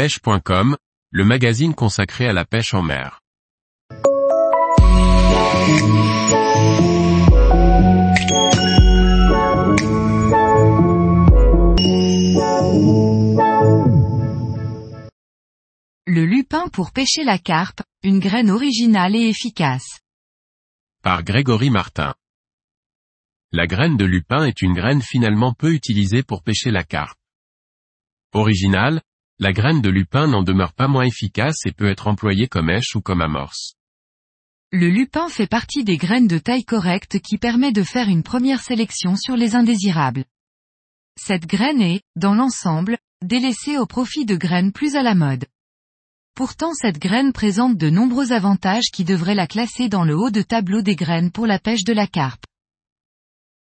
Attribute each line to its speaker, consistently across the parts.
Speaker 1: pêche.com, le magazine consacré à la pêche en mer.
Speaker 2: Le lupin pour pêcher la carpe, une graine originale et efficace.
Speaker 1: Par Grégory Martin. La graine de lupin est une graine finalement peu utilisée pour pêcher la carpe. Originale, la graine de lupin n'en demeure pas moins efficace et peut être employée comme èche ou comme amorce.
Speaker 2: Le lupin fait partie des graines de taille correcte qui permet de faire une première sélection sur les indésirables. Cette graine est, dans l'ensemble, délaissée au profit de graines plus à la mode. Pourtant cette graine présente de nombreux avantages qui devraient la classer dans le haut de tableau des graines pour la pêche de la carpe.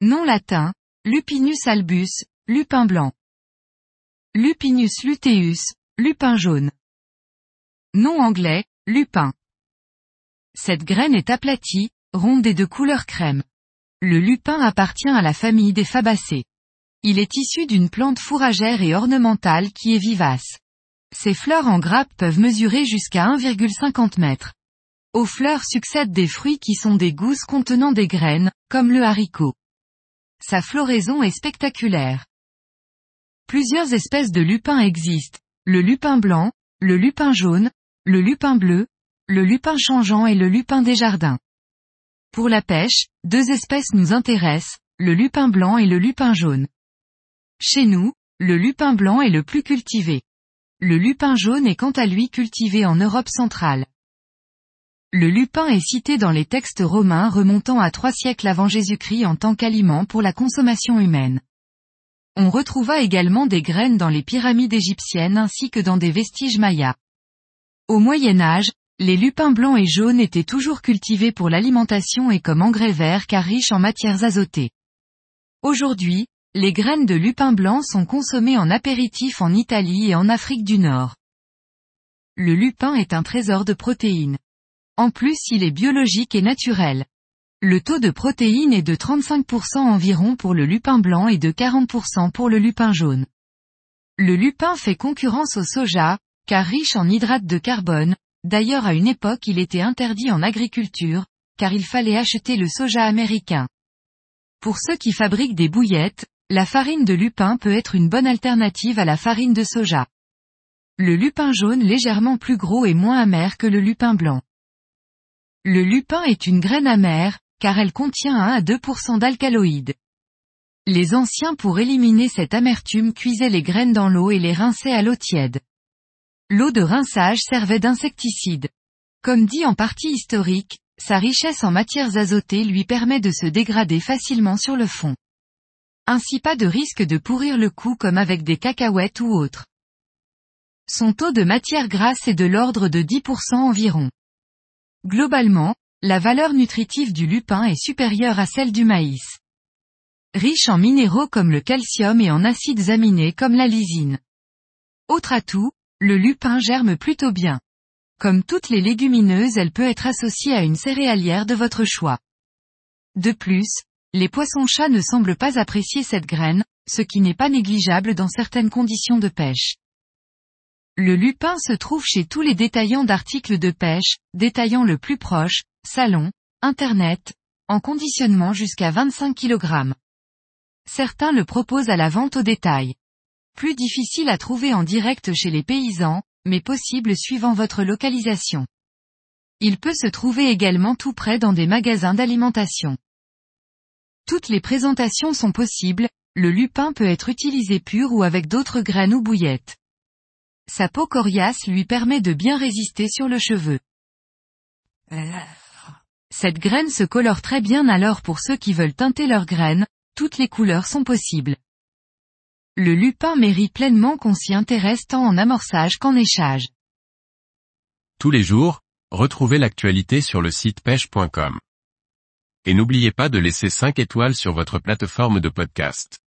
Speaker 2: Nom latin, Lupinus albus, lupin blanc. Lupinus luteus, lupin jaune. Nom anglais, lupin. Cette graine est aplatie, ronde et de couleur crème. Le lupin appartient à la famille des fabacées. Il est issu d'une plante fourragère et ornementale qui est vivace. Ses fleurs en grappe peuvent mesurer jusqu'à 1,50 m. Aux fleurs succèdent des fruits qui sont des gousses contenant des graines, comme le haricot. Sa floraison est spectaculaire. Plusieurs espèces de lupins existent, le lupin blanc, le lupin jaune, le lupin bleu, le lupin changeant et le lupin des jardins. Pour la pêche, deux espèces nous intéressent, le lupin blanc et le lupin jaune. Chez nous, le lupin blanc est le plus cultivé. Le lupin jaune est quant à lui cultivé en Europe centrale. Le lupin est cité dans les textes romains remontant à trois siècles avant Jésus-Christ en tant qu'aliment pour la consommation humaine. On retrouva également des graines dans les pyramides égyptiennes ainsi que dans des vestiges mayas. Au Moyen Âge, les lupins blancs et jaunes étaient toujours cultivés pour l'alimentation et comme engrais verts car riches en matières azotées. Aujourd'hui, les graines de lupin blanc sont consommées en apéritif en Italie et en Afrique du Nord. Le lupin est un trésor de protéines. En plus il est biologique et naturel. Le taux de protéines est de 35% environ pour le lupin blanc et de 40% pour le lupin jaune. Le lupin fait concurrence au soja, car riche en hydrates de carbone, d'ailleurs à une époque il était interdit en agriculture, car il fallait acheter le soja américain. Pour ceux qui fabriquent des bouillettes, la farine de lupin peut être une bonne alternative à la farine de soja. Le lupin jaune légèrement plus gros et moins amer que le lupin blanc. Le lupin est une graine amère, car elle contient 1 à 2% d'alcaloïdes. Les anciens pour éliminer cette amertume cuisaient les graines dans l'eau et les rinçaient à l'eau tiède. L'eau de rinçage servait d'insecticide. Comme dit en partie historique, sa richesse en matières azotées lui permet de se dégrader facilement sur le fond. Ainsi pas de risque de pourrir le cou comme avec des cacahuètes ou autres. Son taux de matière grasse est de l'ordre de 10% environ. Globalement, la valeur nutritive du lupin est supérieure à celle du maïs. Riche en minéraux comme le calcium et en acides aminés comme la lysine. Autre atout, le lupin germe plutôt bien. Comme toutes les légumineuses elle peut être associée à une céréalière de votre choix. De plus, les poissons-chats ne semblent pas apprécier cette graine, ce qui n'est pas négligeable dans certaines conditions de pêche. Le lupin se trouve chez tous les détaillants d'articles de pêche, détaillants le plus proche, salon, internet, en conditionnement jusqu'à 25 kg. Certains le proposent à la vente au détail. Plus difficile à trouver en direct chez les paysans, mais possible suivant votre localisation. Il peut se trouver également tout près dans des magasins d'alimentation. Toutes les présentations sont possibles, le lupin peut être utilisé pur ou avec d'autres graines ou bouillettes. Sa peau coriace lui permet de bien résister sur le cheveu. Cette graine se colore très bien alors pour ceux qui veulent teinter leurs graines, toutes les couleurs sont possibles. Le lupin mérite pleinement qu'on s'y intéresse tant en amorçage qu'en échage.
Speaker 1: Tous les jours, retrouvez l'actualité sur le site pêche.com. Et n'oubliez pas de laisser 5 étoiles sur votre plateforme de podcast.